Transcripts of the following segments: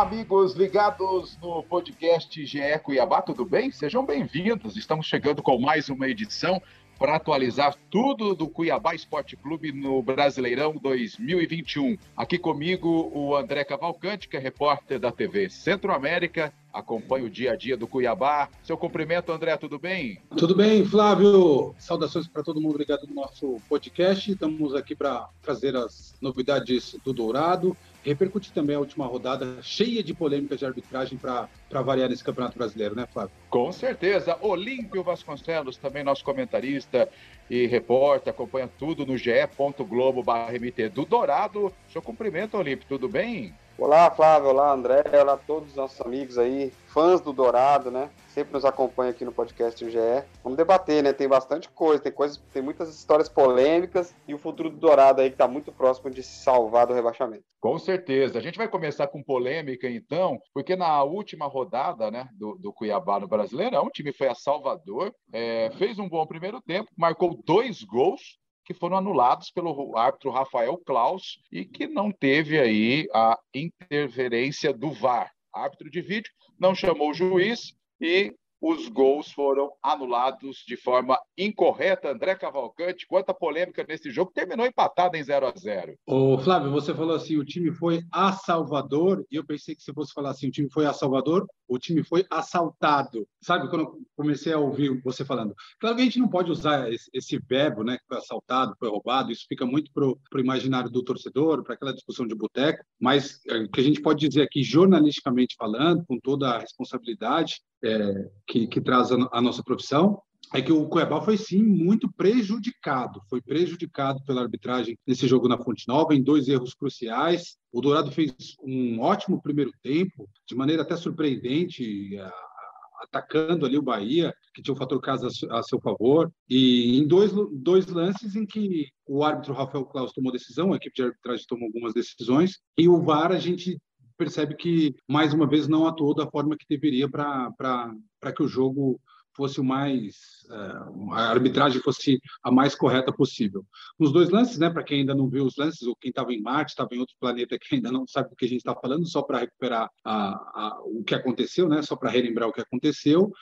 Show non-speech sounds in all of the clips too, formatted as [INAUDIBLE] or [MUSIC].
Olá, amigos ligados no podcast GE Cuiabá, tudo bem? Sejam bem-vindos. Estamos chegando com mais uma edição para atualizar tudo do Cuiabá Esporte Clube no Brasileirão 2021. Aqui comigo o André Cavalcante, que é repórter da TV Centro-América, acompanha o dia a dia do Cuiabá. Seu cumprimento, André, tudo bem? Tudo bem, Flávio. Saudações para todo mundo ligado no nosso podcast. Estamos aqui para trazer as novidades do Dourado repercutir também a última rodada cheia de polêmicas de arbitragem para variar nesse Campeonato Brasileiro, né, Flávio? Com certeza. Olímpio Vasconcelos, também nosso comentarista e repórter, acompanha tudo no ge.globo.mt do Dourado. Seu cumprimento, Olímpio, tudo bem? Olá, Flávio. Olá, André. Olá a todos os nossos amigos aí, fãs do Dourado, né? Sempre nos acompanha aqui no podcast do GE. Vamos debater, né? Tem bastante coisa, tem coisas, tem muitas histórias polêmicas e o futuro do Dourado aí que está muito próximo de se salvar do rebaixamento. Com certeza. A gente vai começar com polêmica, então, porque na última rodada né, do, do Cuiabá no Brasileirão, o time foi a Salvador, é, fez um bom primeiro tempo, marcou dois gols que foram anulados pelo árbitro Rafael Klaus e que não teve aí a interferência do VAR. Árbitro de vídeo não chamou o juiz e os gols foram anulados de forma incorreta. André Cavalcante, quanta polêmica nesse jogo, terminou empatado em 0 a 0 Ô, Flávio, você falou assim: o time foi a Salvador, e eu pensei que você fosse falar assim: o time foi a Salvador, o time foi assaltado. Sabe, quando eu comecei a ouvir você falando. Claro que a gente não pode usar esse, esse verbo, né, que foi assaltado, foi roubado, isso fica muito para o imaginário do torcedor, para aquela discussão de boteco, mas é, o que a gente pode dizer aqui, jornalisticamente falando, com toda a responsabilidade, é, que, que, traz a, a, nossa profissão, é que o Cuiabá foi sim muito prejudicado, foi prejudicado pela arbitragem nesse jogo na Fonte Nova, em dois erros cruciais. O Dourado fez um ótimo primeiro tempo, de maneira até surpreendente, atacando ali o Bahia, que tinha o fator casa a seu favor, e em dois, dois lances em que o árbitro Rafael Claus tomou decisão, a equipe de arbitragem tomou algumas decisões, e o VAR a gente percebe que, mais uma vez, não atuou da forma que deveria para que o jogo fosse o mais uh, a arbitragem fosse a mais correta possível. Nos dois lances, né, para quem ainda não viu os lances, ou quem estava em Marte, estava em outro planeta que ainda não sabe do que a gente está falando, só para recuperar a, a, o que aconteceu, né, só para relembrar o que aconteceu.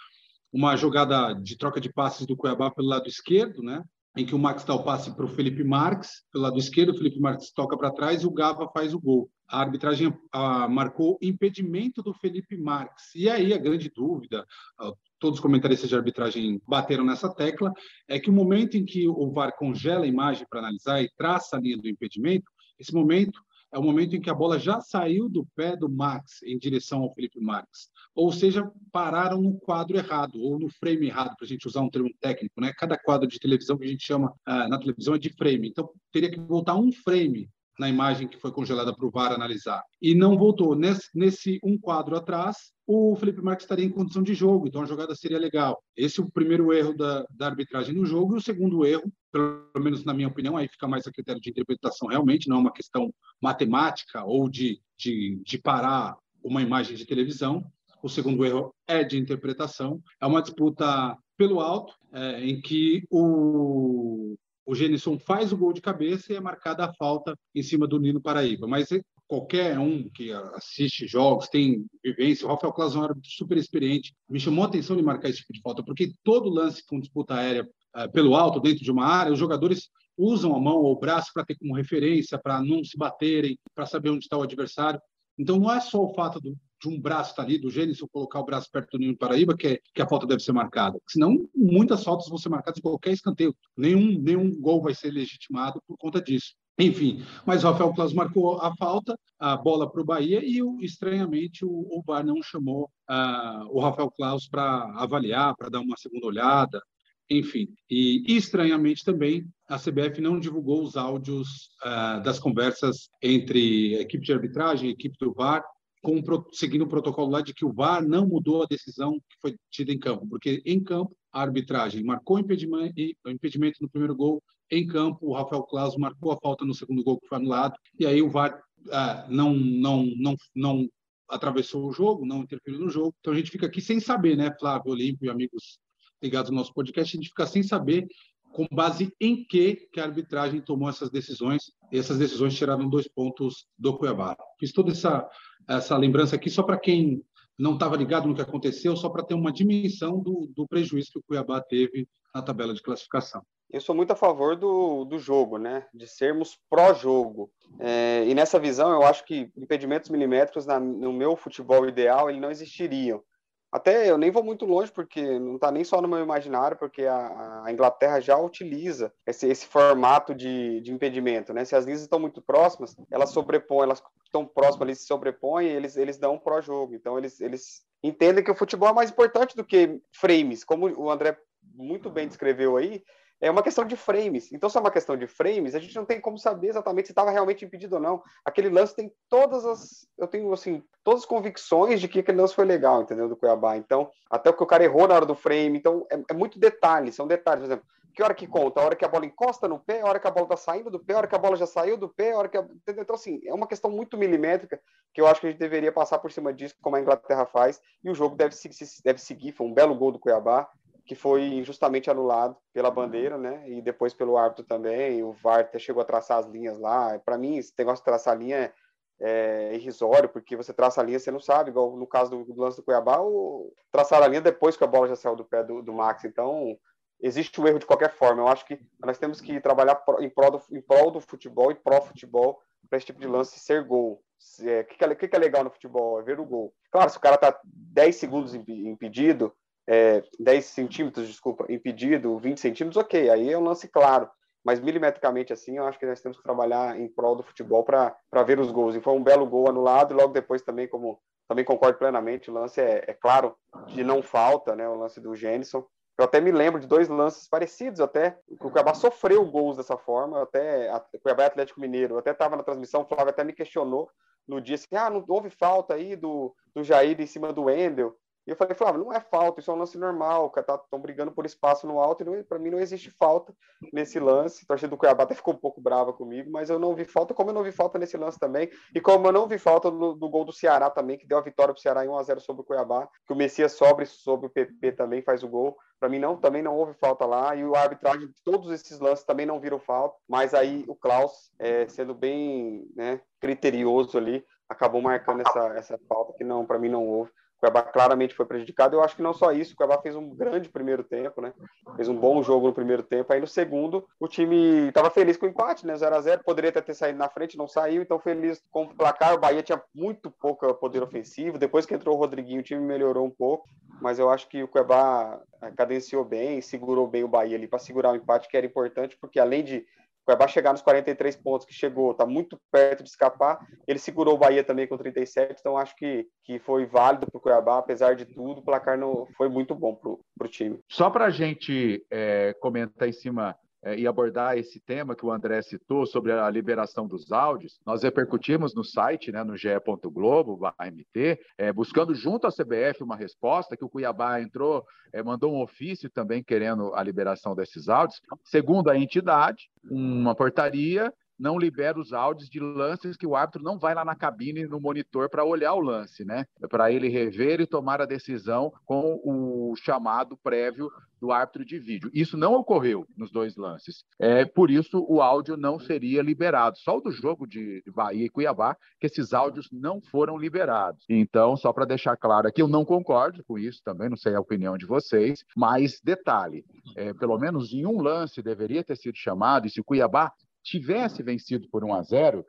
Uma jogada de troca de passes do Cuiabá pelo lado esquerdo, né, em que o Max dá o passe para o Felipe Marques, pelo lado esquerdo, o Felipe Marques toca para trás e o Gava faz o gol. A arbitragem a, marcou impedimento do Felipe Marques. E aí a grande dúvida, a, todos os comentaristas de arbitragem bateram nessa tecla, é que o momento em que o VAR congela a imagem para analisar e traça a linha do impedimento, esse momento é o momento em que a bola já saiu do pé do Max em direção ao Felipe Marques. Ou seja, pararam no quadro errado, ou no frame errado, para a gente usar um termo técnico. Né? Cada quadro de televisão que a gente chama uh, na televisão é de frame. Então, teria que voltar um frame na imagem que foi congelada para o VAR analisar. E não voltou. Nesse, nesse um quadro atrás, o Felipe Marques estaria em condição de jogo, então a jogada seria legal. Esse é o primeiro erro da, da arbitragem no jogo, e o segundo erro, pelo menos na minha opinião, aí fica mais a critério de interpretação realmente, não é uma questão matemática ou de, de, de parar uma imagem de televisão. O segundo erro é de interpretação. É uma disputa pelo alto, é, em que o, o Genisson faz o gol de cabeça e é marcada a falta em cima do Nino Paraíba. Mas qualquer um que assiste jogos, tem vivência, o Rafael Claus é um árbitro super experiente, me chamou a atenção de marcar esse tipo de falta, porque todo lance com disputa aérea uh, pelo alto, dentro de uma área, os jogadores usam a mão ou o braço para ter como referência, para não se baterem, para saber onde está o adversário. Então, não é só o fato do, de um braço estar tá ali, do Gênesis colocar o braço perto do Ninho Paraíba, que, é, que a falta deve ser marcada. Senão, muitas faltas vão ser marcadas em qualquer escanteio. Nenhum, nenhum gol vai ser legitimado por conta disso. Enfim, mas o Rafael Claus marcou a falta, a bola para o Bahia, e estranhamente o, o VAR não chamou uh, o Rafael Claus para avaliar, para dar uma segunda olhada, enfim. E estranhamente também a CBF não divulgou os áudios uh, das conversas entre a equipe de arbitragem e a equipe do VAR com, seguindo o protocolo lá de que o VAR não mudou a decisão que foi tida em campo, porque em campo a arbitragem marcou impedimento, impedimento no primeiro gol, em campo o Rafael Claus marcou a falta no segundo gol que foi anulado, e aí o VAR ah, não, não, não, não atravessou o jogo, não interferiu no jogo, então a gente fica aqui sem saber, né, Flávio, Olímpio e amigos ligados ao nosso podcast, a gente fica sem saber com base em que, que a arbitragem tomou essas decisões, e essas decisões tiraram dois pontos do Cuiabá. Fiz toda essa, essa lembrança aqui só para quem não estava ligado no que aconteceu, só para ter uma dimensão do, do prejuízo que o Cuiabá teve na tabela de classificação. Eu sou muito a favor do, do jogo, né? De sermos pró-jogo. É, e nessa visão, eu acho que impedimentos milimétricos na, no meu futebol ideal ele não existiriam. Até eu nem vou muito longe, porque não está nem só no meu imaginário, porque a, a Inglaterra já utiliza esse, esse formato de, de, impedimento, né? Se as linhas estão muito próximas, elas sobrepõem, elas estão próximas, eles se sobrepõem, eles, eles dão um pró-jogo. Então, eles, eles entendem que o futebol é mais importante do que frames, como o André muito bem descreveu aí, é uma questão de frames. Então, se é uma questão de frames, a gente não tem como saber exatamente se estava realmente impedido ou não. Aquele lance tem todas as. Eu tenho, assim, todas as convicções de que aquele lance foi legal, entendeu? Do Cuiabá. Então, até o que o cara errou na hora do frame. Então, é, é muito detalhe, são detalhes. Por exemplo, que hora que conta? A hora que a bola encosta no pé, a hora que a bola está saindo do pé, a hora que a bola já saiu do pé, a hora que. A... Então, assim, é uma questão muito milimétrica que eu acho que a gente deveria passar por cima disso, como a Inglaterra faz, e o jogo deve, deve seguir. Foi um belo gol do Cuiabá que foi injustamente anulado pela bandeira, né? E depois pelo árbitro também. O VAR até chegou a traçar as linhas lá. Para mim, esse negócio de traçar a linha é, é, irrisório, porque você traça a linha, você não sabe, igual no caso do, do lance do Cuiabá, o traçar a linha depois que a bola já saiu do pé do, do Max. Então, existe o erro de qualquer forma. Eu acho que nós temos que trabalhar em prol do, em prol do futebol e pró-futebol para esse tipo de lance ser gol. O é, que, que, é, que, é legal no futebol? É ver o gol. Claro, se o cara tá 10 segundos impedido, é, 10 centímetros, desculpa, impedido, 20 centímetros, ok, aí é um lance claro. Mas milimetricamente assim, eu acho que nós temos que trabalhar em prol do futebol para ver os gols. E foi um belo gol anulado, e logo depois também, como também concordo plenamente, o lance é, é claro de não falta, né? O lance do Gênison. Eu até me lembro de dois lances parecidos, até. O Cuiabá sofreu gols dessa forma, até o Cuiabá Atlético Mineiro. Eu até estava na transmissão, o Flávio até me questionou no dia assim: ah, não houve falta aí do, do Jair em cima do Wendel. E eu falei, Flávio, não é falta, isso é um lance normal, estão tá, brigando por espaço no alto, e para mim não existe falta nesse lance. A torcida do Cuiabá até ficou um pouco brava comigo, mas eu não vi falta, como eu não vi falta nesse lance também, e como eu não vi falta no, do gol do Ceará também, que deu a vitória para o Ceará em 1x0 sobre o Cuiabá, que o Messias sobre sobre o PP também faz o gol. Para mim não, também não houve falta lá, e o arbitragem de todos esses lances também não viram falta, mas aí o Klaus, é, sendo bem né, criterioso ali, acabou marcando essa, essa falta que não, para mim não houve. O Cuiabá claramente foi prejudicado. Eu acho que não só isso, o Cuiabá fez um grande primeiro tempo, né? Fez um bom jogo no primeiro tempo. Aí no segundo, o time estava feliz com o empate, né? 0 a 0 Poderia ter, ter saído na frente, não saiu, então feliz com o placar. O Bahia tinha muito pouco poder ofensivo. Depois que entrou o Rodriguinho, o time melhorou um pouco. Mas eu acho que o Cuiabá cadenciou bem, segurou bem o Bahia ali para segurar o empate, que era importante, porque além de Cuiabá chegar nos 43 pontos que chegou, está muito perto de escapar. Ele segurou o Bahia também com 37, então acho que, que foi válido para o Cuiabá, apesar de tudo, o placar não, foi muito bom para o time. Só para a gente é, comentar em cima e abordar esse tema que o André citou sobre a liberação dos áudios, nós repercutimos no site, né, no ge.globo, AMT, é, buscando junto à CBF uma resposta, que o Cuiabá entrou, é, mandou um ofício também querendo a liberação desses áudios. Segundo a entidade, uma portaria não libera os áudios de lances que o árbitro não vai lá na cabine no monitor para olhar o lance, né? Para ele rever e tomar a decisão com o chamado prévio do árbitro de vídeo. Isso não ocorreu nos dois lances. É por isso o áudio não seria liberado. Só o do jogo de Bahia e Cuiabá que esses áudios não foram liberados. Então, só para deixar claro aqui, eu não concordo com isso também, não sei a opinião de vocês, mas detalhe, é, pelo menos em um lance deveria ter sido chamado e se o Cuiabá tivesse vencido por 1 a 0,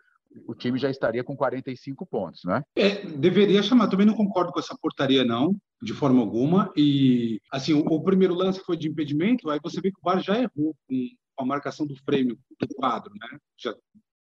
o time já estaria com 45 pontos, né? É, deveria chamar. Também não concordo com essa portaria, não, de forma alguma. E, assim, o, o primeiro lance foi de impedimento, aí você vê que o VAR já errou com a marcação do frame do quadro, né? Já,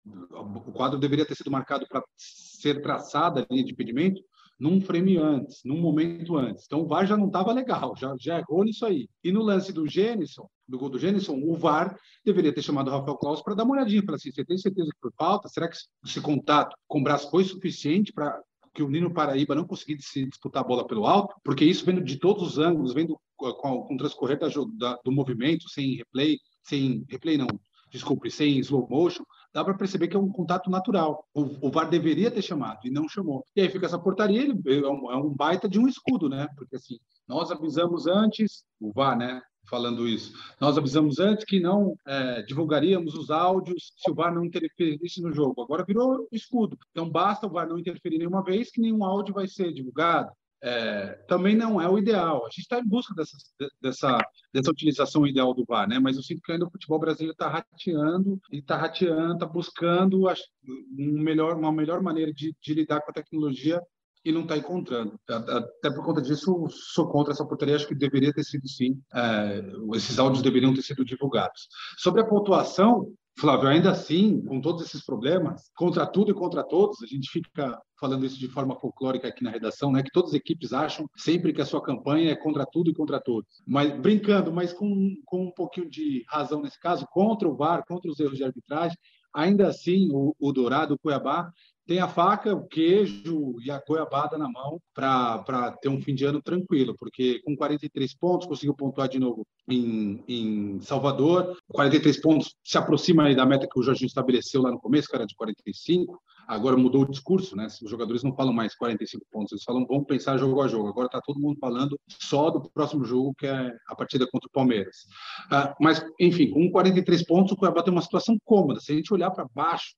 o quadro deveria ter sido marcado para ser traçada a linha de impedimento num frame antes, num momento antes. Então o VAR já não estava legal, já, já errou nisso aí. E no lance do Gênison, do gol do Gênison, o VAR deveria ter chamado o Rafael Claus para dar uma olhadinha, para assim, você tem certeza que foi falta? Será que esse contato com o braço foi suficiente para que o Nino Paraíba não conseguisse disputar a bola pelo alto? Porque isso vendo de todos os ângulos, vendo com, com o transcorrer da, da, do movimento, sem replay, sem replay não, desculpe, sem slow motion, dá para perceber que é um contato natural. O, o, VAR deveria ter chamado e não chamou. E aí fica essa portaria, ele, é, um, é um baita de um escudo, né? Porque assim, nós avisamos antes, o VAR, né? falando isso. Nós avisamos antes que não é, divulgaríamos os áudios se o VAR não interferisse no jogo. Agora virou escudo. Então basta o VAR não interferir nenhuma vez que nenhum áudio vai ser divulgado. É, também não é o ideal. A gente está em busca dessa, dessa, dessa utilização ideal do VAR, né? Mas eu sinto que ainda o futebol brasileiro está rateando e está rateando, está buscando um melhor, uma melhor maneira de, de lidar com a tecnologia e não está encontrando. Até por conta disso, sou contra essa portaria. Acho que deveria ter sido sim. É, esses áudios deveriam ter sido divulgados. Sobre a pontuação, Flávio, ainda assim, com todos esses problemas, contra tudo e contra todos, a gente fica falando isso de forma folclórica aqui na redação, né? Que todas as equipes acham sempre que a sua campanha é contra tudo e contra todos. Mas brincando, mas com, com um pouquinho de razão nesse caso, contra o VAR, contra os erros de arbitragem, ainda assim o, o Dourado, o Cuiabá, tem a faca, o queijo e a goiabada na mão para ter um fim de ano tranquilo, porque com 43 pontos conseguiu pontuar de novo em, em Salvador. 43 pontos se aproxima da meta que o Jorginho estabeleceu lá no começo, que era de 45. Agora mudou o discurso, né? Os jogadores não falam mais 45 pontos, eles falam vamos pensar jogo a jogo. Agora está todo mundo falando só do próximo jogo, que é a partida contra o Palmeiras. Ah, mas, enfim, com 43 pontos, o Cuiabá tem uma situação cômoda. Se a gente olhar para baixo,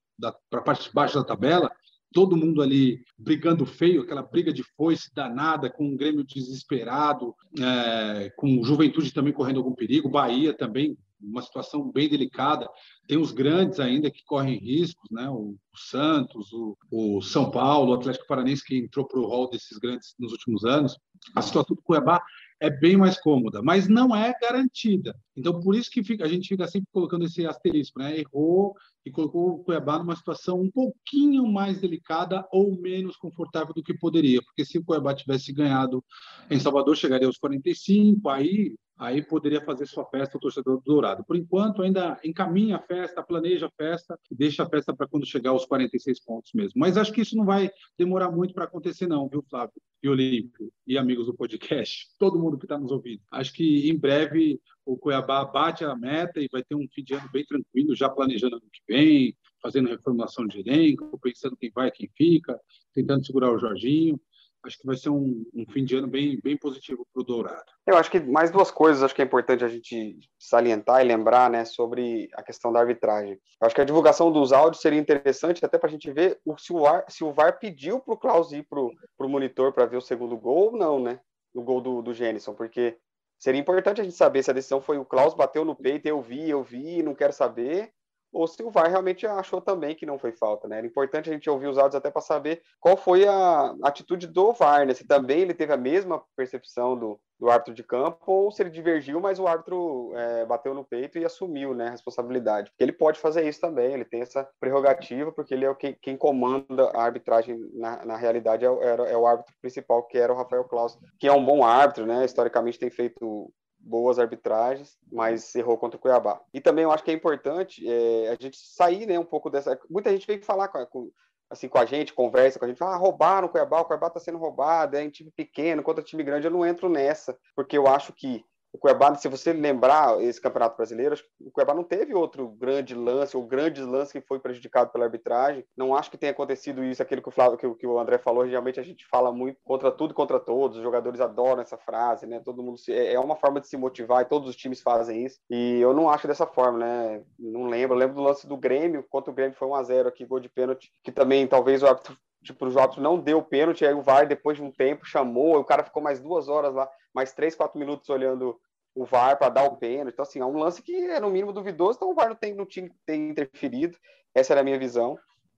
para a parte de baixo da tabela, todo mundo ali brigando feio, aquela briga de foice danada, com um Grêmio desesperado, é, com Juventude também correndo algum perigo, Bahia também, uma situação bem delicada. Tem os grandes ainda que correm riscos, né? o, o Santos, o, o, São Paulo, o Atlético Paranense, que entrou para o rol desses grandes nos últimos anos. A situação do Cuiabá é bem mais cômoda, mas não é garantida. Então, por isso que fica, a gente fica sempre colocando esse asterisco, né? Errou e colocou o Cuiabá numa situação um pouquinho mais delicada ou menos confortável do que poderia, porque se o Cuiabá tivesse ganhado em Salvador, chegaria aos 45, aí aí poderia fazer sua festa o torcedor do Dourado. Por enquanto, ainda encaminha a festa, planeja a festa, deixa a festa para quando chegar aos 46 pontos mesmo. Mas acho que isso não vai demorar muito para acontecer não, viu, Flávio? E Olímpio, e amigos do podcast, [LAUGHS] todo mundo que está nos ouvindo. Acho que em breve o Cuiabá bate a meta e vai ter um fim de ano bem tranquilo, já planejando ano que vem, fazendo reformulação de elenco, pensando quem vai, quem fica, tentando segurar o Jorginho acho que vai ser um, um, fim de ano bem, bem positivo para o Dourado. Eu acho que mais duas coisas acho que é importante a gente salientar e lembrar né, sobre a questão da arbitragem. Eu acho que a divulgação dos áudios seria interessante até para a gente ver o, se, o VAR, se o VAR pediu para o Klaus ir para o monitor para ver o segundo gol ou não, né? O gol do, do Gênison, porque seria importante a gente saber se a decisão foi o Klaus bateu no peito, eu vi, eu vi, não quero saber, ou se o VAR realmente achou também que não foi falta, né? Era importante a gente ouvir os áudios até para saber qual foi a atitude do VAR, né? Se também ele teve a mesma percepção do, do árbitro de campo ou se ele divergiu, mas o árbitro é, bateu no peito e assumiu né, a responsabilidade. Porque ele pode fazer isso também, ele tem essa prerrogativa, porque ele é quem, quem comanda a arbitragem na, na realidade, é, é, é, o árbitro principal, que era o Rafael Claus, que é um bom árbitro, né? Historicamente tem feito boas arbitragens, mas errou contra o Cuiabá. E também eu acho que é importante é, a gente sair né, um pouco dessa. Muita gente vem falar com, assim, com a gente, conversa com a gente, fala, ah, roubaram o Cuiabá, o Cuiabá está sendo roubado, é em time pequeno, contra time grande, eu não entro nessa, porque eu acho que o Cuiabá, se você lembrar esse Campeonato Brasileiro, acho que o Cuiabá não teve outro grande lance ou grandes lances que foi prejudicado pela arbitragem. Não acho que tenha acontecido isso, aquilo que o, Flávio, que, que o André falou. Realmente a gente fala muito contra tudo contra todos. Os jogadores adoram essa frase, né? Todo mundo se, é, é uma forma de se motivar e todos os times fazem isso. E eu não acho dessa forma, né? Não lembro. Eu lembro do lance do Grêmio, contra o Grêmio foi 1 a 0 aqui, gol de pênalti, que também talvez o árbitro tipo, o árbitro não deu pênalti, aí o VAR, depois de um tempo, chamou, o cara ficou mais duas horas lá, mais três, quatro minutos olhando o VAR para dar o pênalti. Então, assim, é um lance que é no mínimo duvidoso, então o VAR não, tem, não tinha que ter interferido. Essa era a minha visão.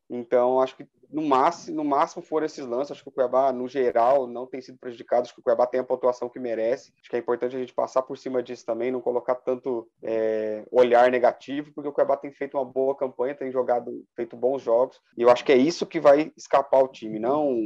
Então, acho que no máximo, no máximo foram esses lances. Acho que o Cuiabá, no geral, não tem sido prejudicado. Acho que o Cuiabá tem a pontuação que merece. Acho que é importante a gente passar por cima disso também, não colocar tanto é, olhar negativo, porque o Cuiabá tem feito uma boa campanha, tem jogado, feito bons jogos. E eu acho que é isso que vai escapar o time, não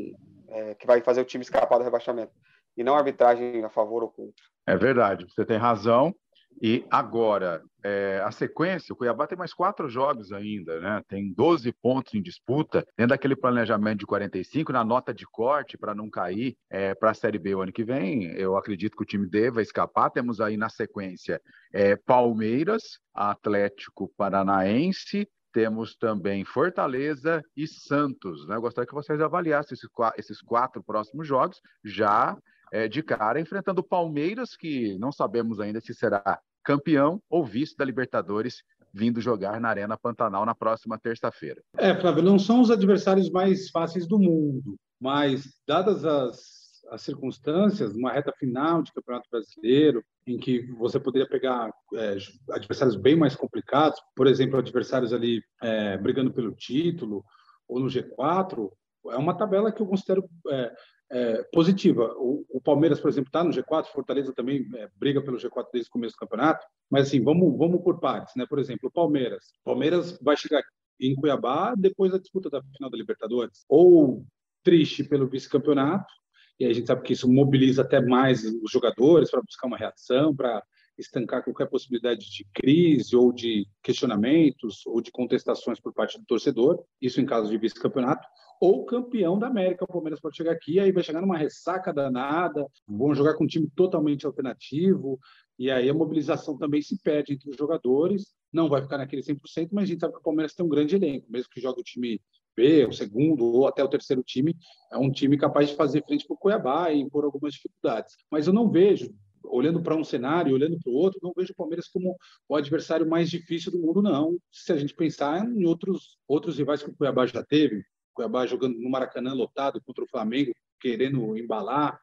é, que vai fazer o time escapar do rebaixamento. E não arbitragem a favor ou contra. É verdade, você tem razão. E agora, é, a sequência, o Cuiabá tem mais quatro jogos ainda, né? Tem 12 pontos em disputa, dentro daquele planejamento de 45, na nota de corte para não cair é, para a Série B o ano que vem. Eu acredito que o time deva escapar. Temos aí na sequência é, Palmeiras, Atlético Paranaense, temos também Fortaleza e Santos. Né? Eu gostaria que vocês avaliassem esses quatro próximos jogos, já é, de cara enfrentando o Palmeiras, que não sabemos ainda se será campeão ou vice da Libertadores, vindo jogar na Arena Pantanal na próxima terça-feira. É, Flávio, não são os adversários mais fáceis do mundo, mas dadas as as circunstâncias, uma reta final de Campeonato Brasileiro, em que você poderia pegar é, adversários bem mais complicados, por exemplo, adversários ali é, brigando pelo título ou no G4, é uma tabela que eu considero é, é positiva. O, o, Palmeiras, por exemplo, está no G4, Fortaleza também é, briga pelo G4 desde o começo do campeonato, mas assim, vamos, vamos por partes, né? Por exemplo, o Palmeiras. Palmeiras vai chegar em Cuiabá depois da disputa da final da Libertadores, ou triste pelo vice-campeonato, e a gente sabe que isso mobiliza até mais os jogadores para buscar uma reação, para estancar qualquer possibilidade de crise ou de questionamentos ou de contestações por parte do torcedor, isso em caso de vice-campeonato, ou campeão da América. O Palmeiras pode chegar aqui, aí vai chegar numa ressaca danada, vão jogar com um time totalmente alternativo, e aí a mobilização também se perde entre os jogadores, não vai ficar naquele 100%, mas a gente sabe que o Palmeiras tem um grande elenco, mesmo que jogue o time B, o segundo ou até o terceiro time, é um time capaz de fazer frente para o Cuiabá e impor algumas dificuldades. Mas eu não vejo, olhando para um cenário, olhando para o outro, não vejo o Palmeiras como o adversário mais difícil do mundo, não. Se a gente pensar em outros, outros rivais que o Cuiabá já teve, Cuiabá jogando no Maracanã lotado contra o Flamengo, querendo embalar,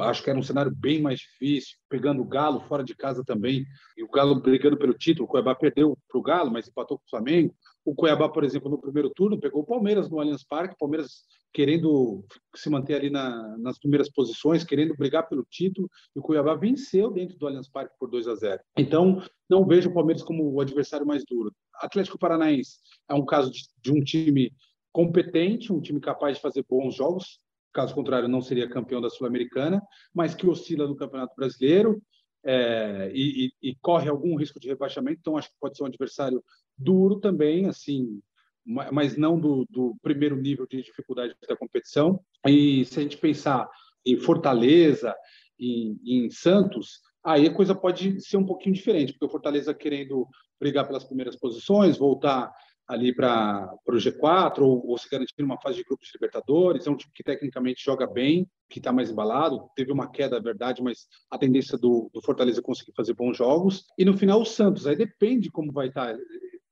acho que era um cenário bem mais difícil, pegando o Galo fora de casa também, e o Galo brigando pelo título, o Cuiabá perdeu para o Galo, mas empatou com o Flamengo. O Cuiabá, por exemplo, no primeiro turno, pegou o Palmeiras no Allianz Parque, Palmeiras querendo se manter ali na, nas primeiras posições, querendo brigar pelo título, e o Cuiabá venceu dentro do Allianz Parque por 2 a 0. Então, não vejo o Palmeiras como o adversário mais duro. Atlético Paranaense é um caso de, de um time competente, um time capaz de fazer bons jogos, caso contrário, não seria campeão da Sul-Americana, mas que oscila no Campeonato Brasileiro é, e, e, e, corre algum risco de rebaixamento, então acho que pode ser um adversário duro também, assim, mas não do, do primeiro nível de dificuldade da competição. E se a gente pensar em Fortaleza, em, em Santos, aí a coisa pode ser um pouquinho diferente, porque o Fortaleza querendo brigar pelas primeiras posições, voltar ali para o G4 ou, ou, se garantir uma fase de grupos de Libertadores. É um time que tecnicamente joga bem, que está mais embalado. Teve uma queda, é verdade, mas a tendência do, do Fortaleza conseguir fazer bons jogos. E no final, o Santos. Aí depende como vai estar tá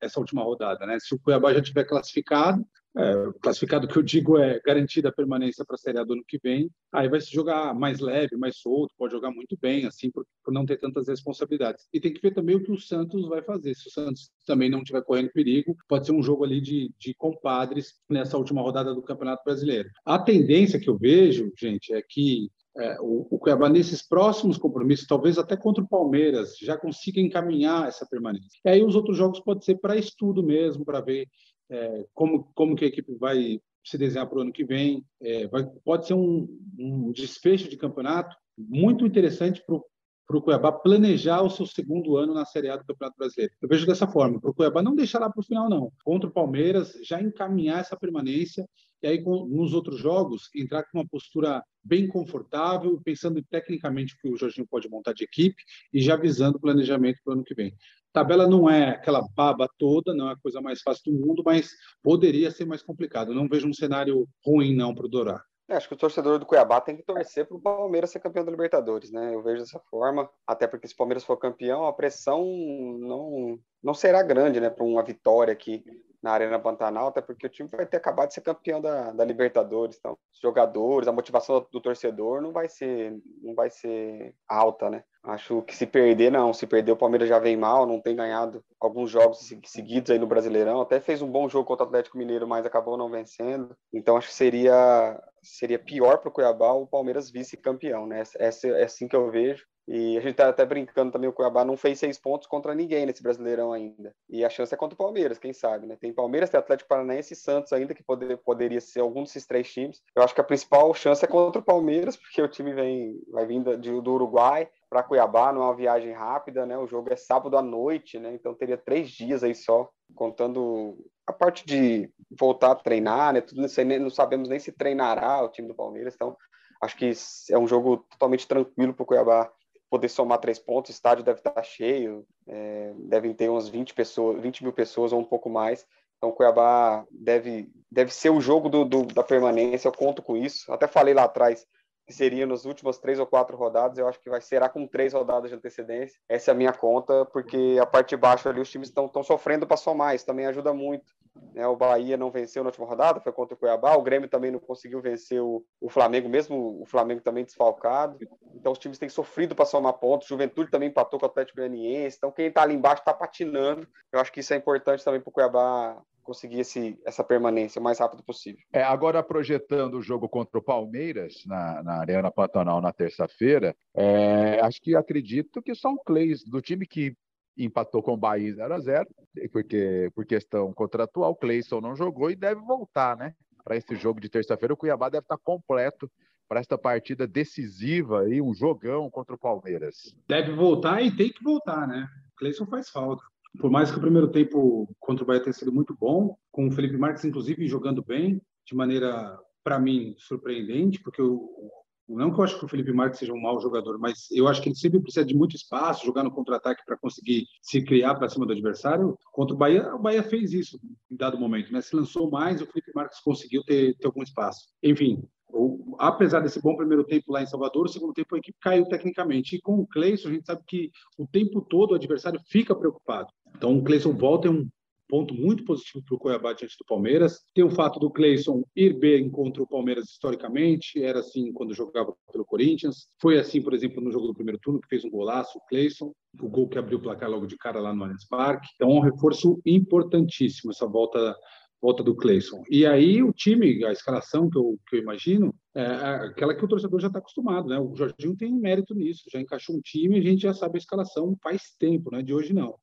essa última rodada, né? Se o Cuiabá já tiver classificado, é, classificado que eu digo é garantida a permanência para a Série A do ano que vem, aí vai se jogar mais leve, mais solto, pode jogar muito bem, assim, por, por, não ter tantas responsabilidades. E tem que ver também o que o Santos vai fazer. Se o Santos também não estiver correndo perigo, pode ser um jogo ali de, de compadres nessa última rodada do Campeonato Brasileiro. A tendência que eu vejo, gente, é que é, o, o Cuiabá, nesses próximos compromissos, talvez até contra o Palmeiras, já consiga encaminhar essa permanência. E aí os outros jogos pode ser para estudo mesmo, para ver é, como, como que a equipe vai se desenhar para o ano que vem. É, vai, pode ser um, um desfecho de campeonato muito interessante para o Cuiabá planejar o seu segundo ano na Série A do Campeonato Brasileiro. Eu vejo dessa forma, para o Cuiabá não deixar lá para o final, não. Contra o Palmeiras, já encaminhar essa permanência e aí nos outros jogos entrar com uma postura bem confortável, pensando tecnicamente o que o Jorginho pode montar de equipe e já visando o planejamento para o ano que vem. A tabela não é aquela baba toda, não é a coisa mais fácil do mundo, mas poderia ser mais complicado. Não vejo um cenário ruim não para o Dorá. É, acho que o torcedor do Cuiabá tem que torcer para o Palmeiras ser campeão da Libertadores, né? Eu vejo dessa forma, até porque se o Palmeiras for campeão, a pressão não, não será grande, né, para uma vitória aqui na Arena Pantanal, até porque o time vai ter acabado de ser campeão da, da Libertadores, então os jogadores, a motivação do torcedor não vai ser não vai ser alta, né? Acho que se perder, não. Se perder, o Palmeiras já vem mal, não tem ganhado alguns jogos seguidos aí no Brasileirão. Até fez um bom jogo contra o Atlético Mineiro, mas acabou não vencendo. Então acho que seria seria pior para o Cuiabá o Palmeiras vice-campeão, né? É, é assim que eu vejo. E a gente tá até brincando também, o Cuiabá não fez seis pontos contra ninguém nesse Brasileirão ainda. E a chance é contra o Palmeiras, quem sabe, né? Tem Palmeiras, tem Atlético Paranaense e Santos ainda, que poder, poderia ser algum desses três times. Eu acho que a principal chance é contra o Palmeiras, porque o time vem, vai vindo do Uruguai para Cuiabá, não é uma viagem rápida, né? O jogo é sábado à noite, né? Então teria três dias aí só, contando a parte de voltar a treinar, né? Tudo isso aí, não sabemos nem se treinará o time do Palmeiras, então acho que é um jogo totalmente tranquilo para o Cuiabá poder somar três pontos, o estádio deve estar cheio, é, devem ter umas 20 pessoas, 20 mil pessoas ou um pouco mais, então Cuiabá deve, deve ser o jogo do, do, da permanência, eu conto com isso, até falei lá atrás que seria nos últimos três ou quatro rodadas, eu acho que vai será com três rodadas de antecedência. Essa é a minha conta, porque a parte de baixo ali os times estão sofrendo para somar, isso também ajuda muito. Né? O Bahia não venceu na última rodada, foi contra o Cuiabá, o Grêmio também não conseguiu vencer o, o Flamengo, mesmo o Flamengo também desfalcado. Então os times têm sofrido para somar pontos, Juventude também empatou com o Atlético Goianiense, então quem está ali embaixo está patinando. Eu acho que isso é importante também para o Cuiabá conseguir esse, essa permanência o mais rápido possível. É, agora, projetando o jogo contra o Palmeiras na, na Arena Pantanal na terça-feira, é, acho que acredito que são Clays do time que empatou com o Bahia 0 a 0 porque por questão contratual, o Cleison não jogou e deve voltar, né? Para esse jogo de terça-feira, o Cuiabá deve estar completo para esta partida decisiva e um jogão contra o Palmeiras. Deve voltar e tem que voltar, né? O Cleison faz falta por mais que o primeiro tempo contra o Bahia tenha sido muito bom, com o Felipe Marques, inclusive, jogando bem, de maneira, para mim, surpreendente, porque eu, não que eu acho que o Felipe Marques seja um mau jogador, mas eu acho que ele sempre precisa de muito espaço, jogar no contra-ataque para conseguir se criar para cima do adversário. Contra o Bahia, o Bahia fez isso em dado momento, né? Se lançou mais, o Felipe Marques conseguiu ter, ter algum espaço. Enfim, apesar desse bom primeiro tempo lá em Salvador, o segundo tempo a equipe caiu tecnicamente. E com o Cleison, a gente sabe que o tempo todo o adversário fica preocupado. Então, o Cleison volta é um ponto muito positivo para o Cuiabá diante do Palmeiras. Tem o fato do Cleison ir bem contra o Palmeiras historicamente, era assim quando jogava pelo Corinthians. Foi assim, por exemplo, no jogo do primeiro turno, que fez um golaço, o Cleison, o gol que abriu o placar logo de cara lá no Allianz Parque. Então, é um reforço importantíssimo essa volta volta do Cleison. E aí o time, a escalação que eu, que eu imagino, é aquela que o torcedor já está acostumado, né? O Jorginho tem mérito nisso, já encaixou um time a gente já sabe a escalação faz tempo, né? De hoje não.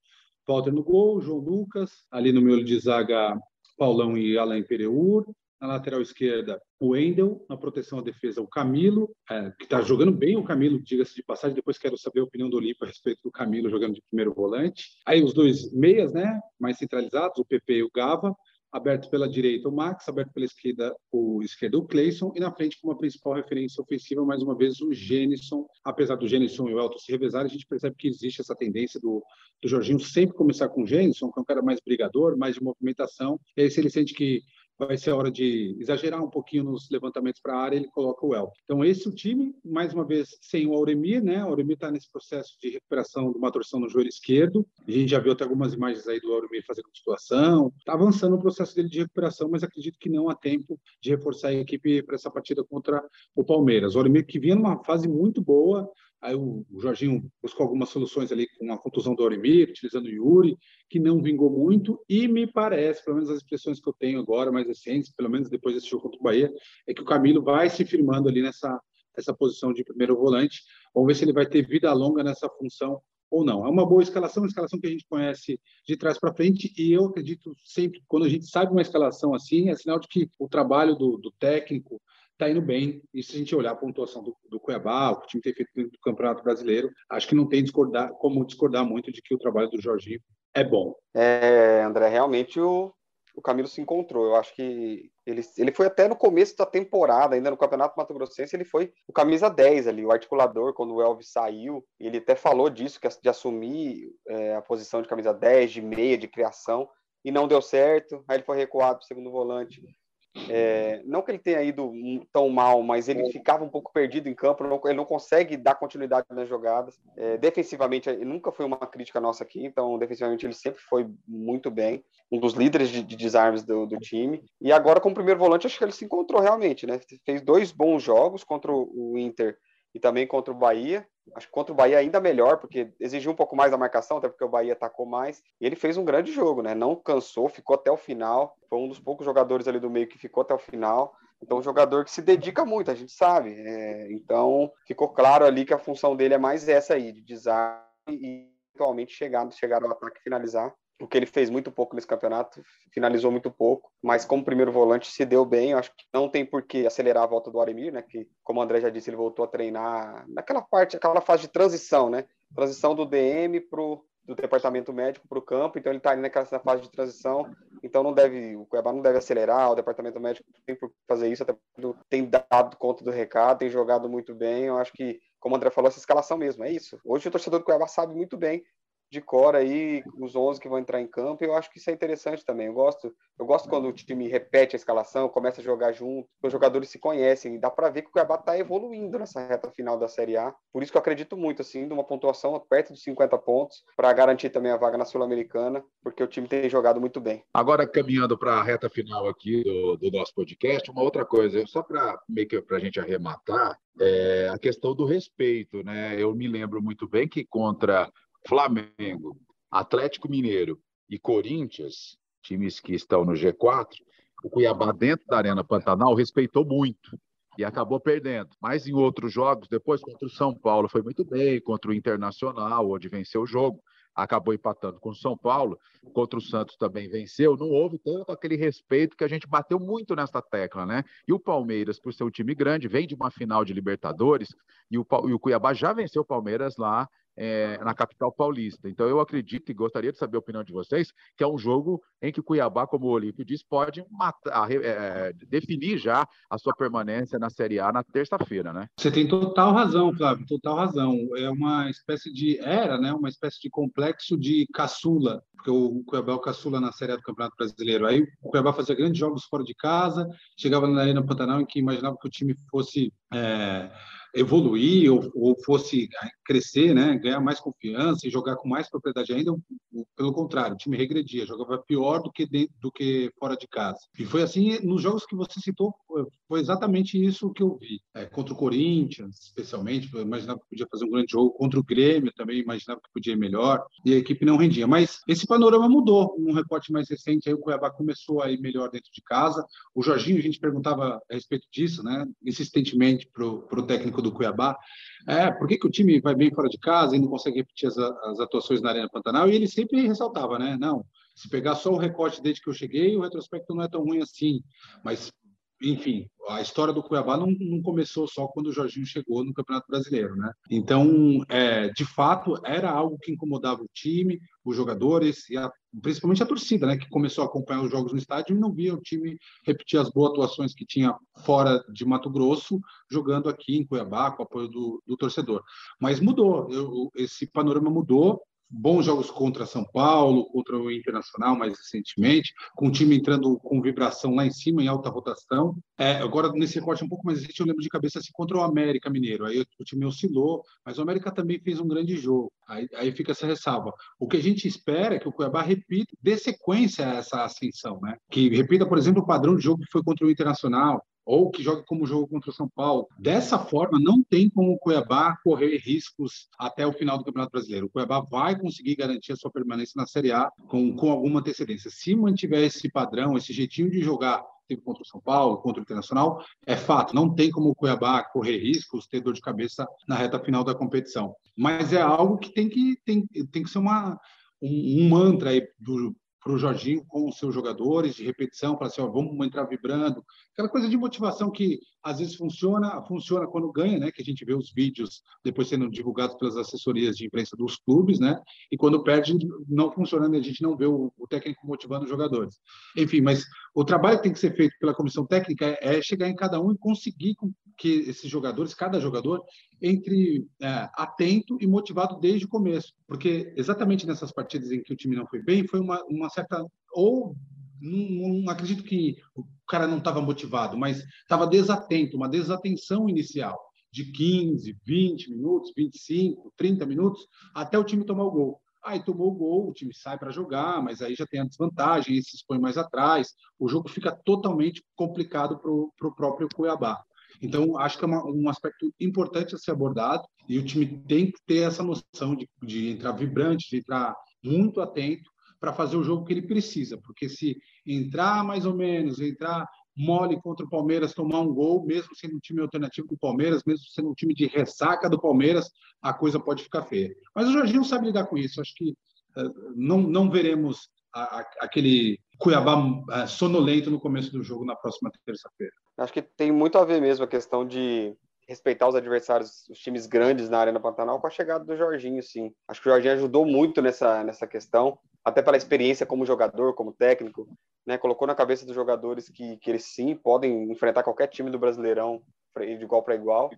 Walter no gol, João Lucas, ali no meio de zaga, Paulão e Alain Pereur, na lateral esquerda, o Wendel, na proteção à defesa, o Camilo, é, que está jogando bem o Camilo, diga-se de passagem, depois quero saber a opinião do Olímpio a respeito do Camilo jogando de primeiro volante. Aí os dois meias, né, mais centralizados, o PP e o Gava, aberto pela direita o Max, aberto pela esquerda o esquerdo o Cleison e na frente como a principal referência ofensiva mais uma vez o Gênison. Apesar do Gênison e o Elton se revezarem, a gente percebe que existe essa tendência do, do Jorginho sempre começar com o Gênison, que é um cara mais brigador, mais de movimentação. E aí se ele sente que vai ser a hora de exagerar um pouquinho nos levantamentos para a área, ele coloca o El. Então, esse é o time, mais uma vez, sem o Auremir, né? O Auremir está nesse processo de recuperação de uma torção no joelho esquerdo. A gente já viu até algumas imagens aí do Auremir fazendo situação. Está avançando o processo dele de recuperação, mas acredito que não há tempo de reforçar a equipe para essa partida contra o Palmeiras. O Auremir que vinha numa fase muito boa, Aí o, Jorginho buscou algumas soluções ali com a contusão do Auremir, utilizando o Yuri, que não vingou muito, e me parece, pelo menos as expressões que eu tenho agora, mais recentes, pelo menos depois desse jogo contra o Bahia, é que o Camilo vai se firmando ali nessa, nessa posição de primeiro volante. Vamos ver se ele vai ter vida longa nessa função ou não. É uma boa escalação, uma escalação que a gente conhece de trás para frente, e eu acredito sempre, quando a gente sabe uma escalação assim, é sinal de que o trabalho do, do técnico, está indo bem. E se a gente olhar a pontuação do, do Cuiabá, o que o time tem feito dentro do Campeonato Brasileiro, acho que não tem discordar, como discordar muito de que o trabalho do Jorginho é bom. É, André, realmente o, o Camilo se encontrou. Eu acho que ele, ele foi até no começo da temporada, ainda no Campeonato Mato Grossense, ele foi o camisa 10 ali, o articulador, quando o Elvis saiu. Ele até falou disso, que de assumir é, a posição de camisa 10, de meia, de criação, e não deu certo. Aí ele foi recuado para o segundo volante. É, não que ele tenha ido tão mal, mas ele ficava um pouco perdido em campo, não, ele não consegue dar continuidade nas jogadas. É, defensivamente, nunca foi uma crítica nossa aqui, então defensivamente ele sempre foi muito bem, um dos líderes de, de desarmes do, do, time. E agora, como primeiro volante, acho que ele se encontrou realmente, né? Fez dois bons jogos contra o Inter e também contra o Bahia. Acho que contra o Bahia ainda melhor, porque exigiu um pouco mais da marcação, até porque o Bahia atacou mais. E ele fez um grande jogo, né? Não cansou, ficou até o final. Foi um dos poucos jogadores ali do meio que ficou até o final. Então, um jogador que se dedica muito, a gente sabe. É, então, ficou claro ali que a função dele é mais essa aí, de desarme e eventualmente chegar, chegar ao ataque e finalizar o que ele fez muito pouco nesse campeonato, finalizou muito pouco, mas como primeiro volante se deu bem, acho que não tem por que acelerar a volta do Aremir, né, que como o André já disse, ele voltou a treinar naquela parte, aquela fase de transição, né, transição do DM pro do departamento médico para o campo, então ele está ali naquela fase de transição, então não deve, o Cuiabá não deve acelerar, o departamento médico tem por fazer isso, até tem dado conta do recado, tem jogado muito bem, eu acho que, como o André falou, essa escalação mesmo, é isso. Hoje o torcedor do Cuiabá sabe muito bem de cor aí os 11 que vão entrar em campo, e eu acho que isso é interessante também. Eu gosto, eu gosto quando o time repete a escalação, começa a jogar junto, os jogadores se conhecem, dá para ver que o Cuiabá está evoluindo nessa reta final da Série A. Por isso que eu acredito muito assim, de uma pontuação perto de 50 pontos para garantir também a vaga na Sul-Americana, porque o time tem jogado muito bem. Agora caminhando para a reta final aqui do, do, nosso podcast, uma outra coisa, só para meio que para a gente arrematar, é a questão do respeito, né? Eu me lembro muito bem que contra Flamengo, Atlético Mineiro e Corinthians, times que estão no G4, o Cuiabá dentro da Arena Pantanal respeitou muito e acabou perdendo. Mas em outros jogos, depois contra o São Paulo foi muito bem, contra o Internacional, onde venceu o jogo, acabou empatando com o São Paulo, contra o Santos também venceu, não houve tanto aquele respeito que a gente bateu muito nessa tecla, né? E o Palmeiras, por ser um time grande, vem de uma final de Libertadores, e o, e o Cuiabá já venceu o Palmeiras lá é, na capital paulista. Então, eu acredito e gostaria de saber a opinião de vocês, que é um jogo em que o Cuiabá, como o Olímpio diz, pode matar, é, definir já a sua permanência na Série A na terça-feira, né? Você tem total razão, Flávio, total razão. É uma espécie de, era, né, uma espécie de complexo de caçula, porque o Cuiabá é o caçula na Série A do Campeonato Brasileiro. Aí o Cuiabá fazia grandes jogos fora de casa, chegava na Arena Pantanal em que imaginava que o time fosse... É, evoluir ou, ou, fosse crescer, né, ganhar mais confiança e jogar com mais propriedade ainda, pelo contrário, o time regredia, jogava pior do que dentro, do que fora de casa. E foi assim nos jogos que você citou, foi exatamente isso que eu vi. É, contra o Corinthians, especialmente, eu imaginava que podia fazer um grande jogo. Contra o Grêmio também imaginava que podia ir melhor. E a equipe não rendia. Mas esse panorama mudou. Um reporte mais recente, aí o Cuiabá começou a ir melhor dentro de casa. O Jorginho, a gente perguntava a respeito disso, né? Insistentemente para o técnico do Cuiabá. É, por que, que o time vai bem fora de casa e não consegue repetir as, as atuações na Arena Pantanal? E ele sempre ressaltava, né? Não, se pegar só o recorte desde que eu cheguei, o retrospecto não é tão ruim assim. Mas enfim, a história do Cuiabá não, não, começou só quando o Jorginho chegou no Campeonato Brasileiro, né? Então, é, de fato, era algo que incomodava o time, os jogadores e a, principalmente a torcida, né? Que começou a acompanhar os jogos no estádio e não via o time repetir as boas atuações que tinha fora de Mato Grosso, jogando aqui em Cuiabá com o apoio do, do torcedor. Mas mudou, eu, esse panorama mudou bons jogos contra São Paulo, contra o Internacional mais recentemente, com o time entrando com vibração lá em cima, em alta rotação. É, agora, nesse recorte um pouco mais recente, eu lembro de cabeça assim, contra o América Mineiro. Aí o time oscilou, mas o América também fez um grande jogo. Aí, aí fica essa ressalva. O que a gente espera é que o Cuiabá repita, dê sequência a essa ascensão, né? Que repita, por exemplo, o padrão de jogo que foi contra o Internacional, ou que joga como jogo contra o São Paulo. Dessa forma, não tem como o Cuiabá correr riscos até o final do Campeonato Brasileiro. O Cuiabá vai conseguir garantir a sua permanência na Série A com, com alguma antecedência. Se mantiver esse padrão, esse jeitinho de jogar tipo contra o São Paulo, contra o Internacional, é fato, não tem como o Cuiabá correr riscos, ter dor de cabeça na reta final da competição. Mas é algo que tem que, tem, tem que ser uma, um, um mantra do, para o Jorginho com os seus jogadores, de repetição, para assim, ó, vamos entrar vibrando. Aquela coisa de motivação que às vezes funciona, funciona quando ganha, né? Que a gente vê os vídeos depois sendo divulgados pelas assessorias de imprensa dos clubes, né? E quando perde, não funcionando, a gente não vê o, o técnico motivando os jogadores. Enfim, mas o trabalho que tem que ser feito pela comissão técnica é, é chegar em cada um e conseguir que esses jogadores, cada jogador, entre é, atento e motivado desde o começo. Porque exatamente nessas partidas em que o time não foi bem, foi uma, uma certa. Ou não, não acredito que o cara não estava motivado, mas estava desatento, uma desatenção inicial de 15, 20 minutos, 25, 30 minutos, até o time tomar o gol. Aí tomou o gol, o time sai para jogar, mas aí já tem a desvantagem, se expõe mais atrás, o jogo fica totalmente complicado para o próprio Cuiabá. Então, acho que é uma, um aspecto importante a ser abordado e o time tem que ter essa noção de, de entrar vibrante, de entrar muito atento para fazer o jogo que ele precisa, porque se entrar mais ou menos, entrar mole contra o Palmeiras, tomar um gol, mesmo sendo um time alternativo do Palmeiras, mesmo sendo um time de ressaca do Palmeiras, a coisa pode ficar feia. Mas o Jorginho sabe lidar com isso. Acho que uh, não, não veremos a, a, aquele Cuiabá uh, sonolento no começo do jogo na próxima terça-feira. Acho que tem muito a ver mesmo a questão de respeitar os adversários, os times grandes na Arena Pantanal com a chegada do Jorginho, sim. Acho que o Jorginho ajudou muito nessa, nessa questão, até pela experiência como jogador, como técnico, né? Colocou na cabeça dos jogadores que, que eles sim podem enfrentar qualquer time do Brasileirão de igual para igual.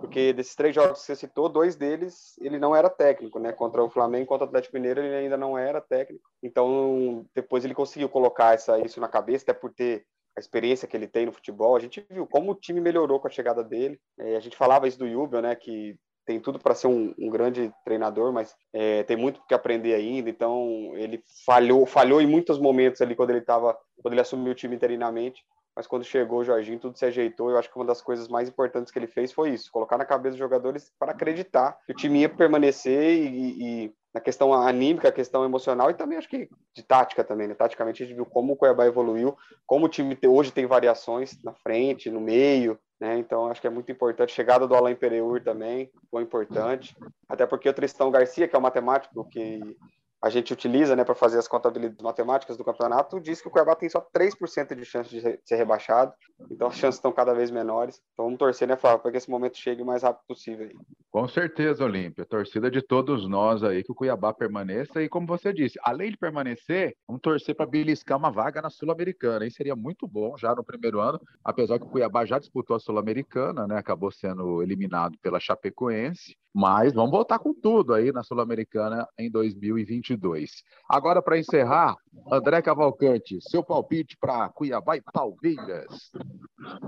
porque desses três jogos que você citou, dois deles ele não era técnico, né? Contra o Flamengo, contra o Atlético Mineiro ele ainda não era técnico. Então depois ele conseguiu colocar essa, isso na cabeça, até por ter a experiência que ele tem no futebol. A gente viu como o time melhorou com a chegada dele. É, a gente falava isso do Jubel, né? Que tem tudo para ser um, um, grande treinador, mas é, tem muito que aprender ainda. Então ele falhou, falhou em muitos momentos ali quando ele estava, quando ele assumiu o time interinamente. Mas quando chegou o Jorginho, tudo se ajeitou. Eu acho que uma das coisas mais importantes que ele fez foi isso: colocar na cabeça dos jogadores para acreditar que o time ia permanecer e, e na questão anímica, a questão emocional e também acho que de tática também, né? Taticamente a gente viu como o Cuiabá evoluiu, como o time hoje tem variações na frente, no meio, né? Então acho que é muito importante. Chegada do Alain Pereur também foi importante, até porque o Tristão Garcia, que é o matemático que a gente utiliza né, para fazer as contabilidades matemáticas do campeonato, diz que o Cuiabá tem só 3% de chance de ser rebaixado, então as chances estão cada vez menores. Então vamos torcer, né, Flávio, para que esse momento chegue o mais rápido possível. Aí. Com certeza, Olímpia. Torcida de todos nós aí, que o Cuiabá permaneça. E como você disse, além de permanecer, vamos torcer para beliscar uma vaga na Sul-Americana. Aí seria muito bom já no primeiro ano, apesar que o Cuiabá já disputou a Sul-Americana, né? Acabou sendo eliminado pela Chapecoense. Mas vamos voltar com tudo aí na Sul-Americana em 2022. Agora, para encerrar, André Cavalcante, seu palpite para Cuiabá e Palmeiras.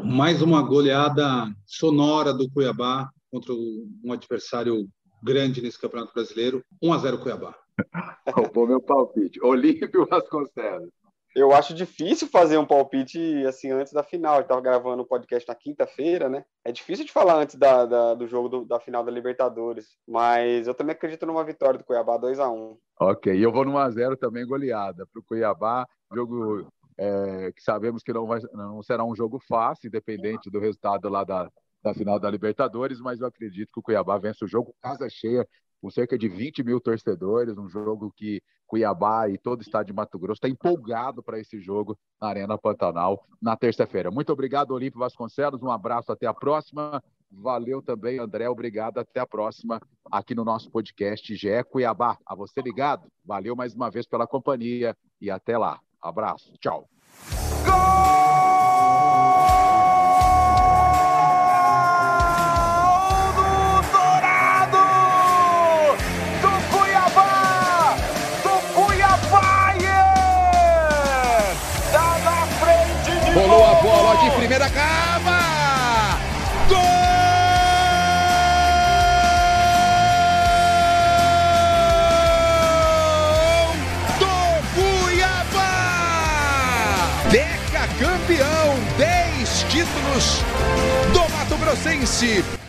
Mais uma goleada sonora do Cuiabá contra um adversário grande nesse Campeonato Brasileiro. 1 a 0 Cuiabá. [LAUGHS] Roubou meu palpite. Olímpio Vasconcelos. Eu acho difícil fazer um palpite assim antes da final. Eu estava gravando o um podcast na quinta-feira, né? É difícil de falar antes da, da do jogo do, da final da Libertadores. Mas eu também acredito numa vitória do Cuiabá 2 a 1 Ok, eu vou no 1x0 também goleada para o Cuiabá. Jogo é, que sabemos que não, vai, não será um jogo fácil, independente do resultado lá da, da final da Libertadores, mas eu acredito que o Cuiabá vence o jogo casa cheia, com cerca de 20 mil torcedores, um jogo que Cuiabá e todo o estado de Mato Grosso está empolgado para esse jogo na Arena Pantanal na terça-feira. Muito obrigado, Olímpio Vasconcelos, um abraço, até a próxima. Valeu também, André, obrigado, até a próxima aqui no nosso podcast GE Cuiabá. A você ligado, valeu mais uma vez pela companhia e até lá. Abraço, tchau. Rolou Deca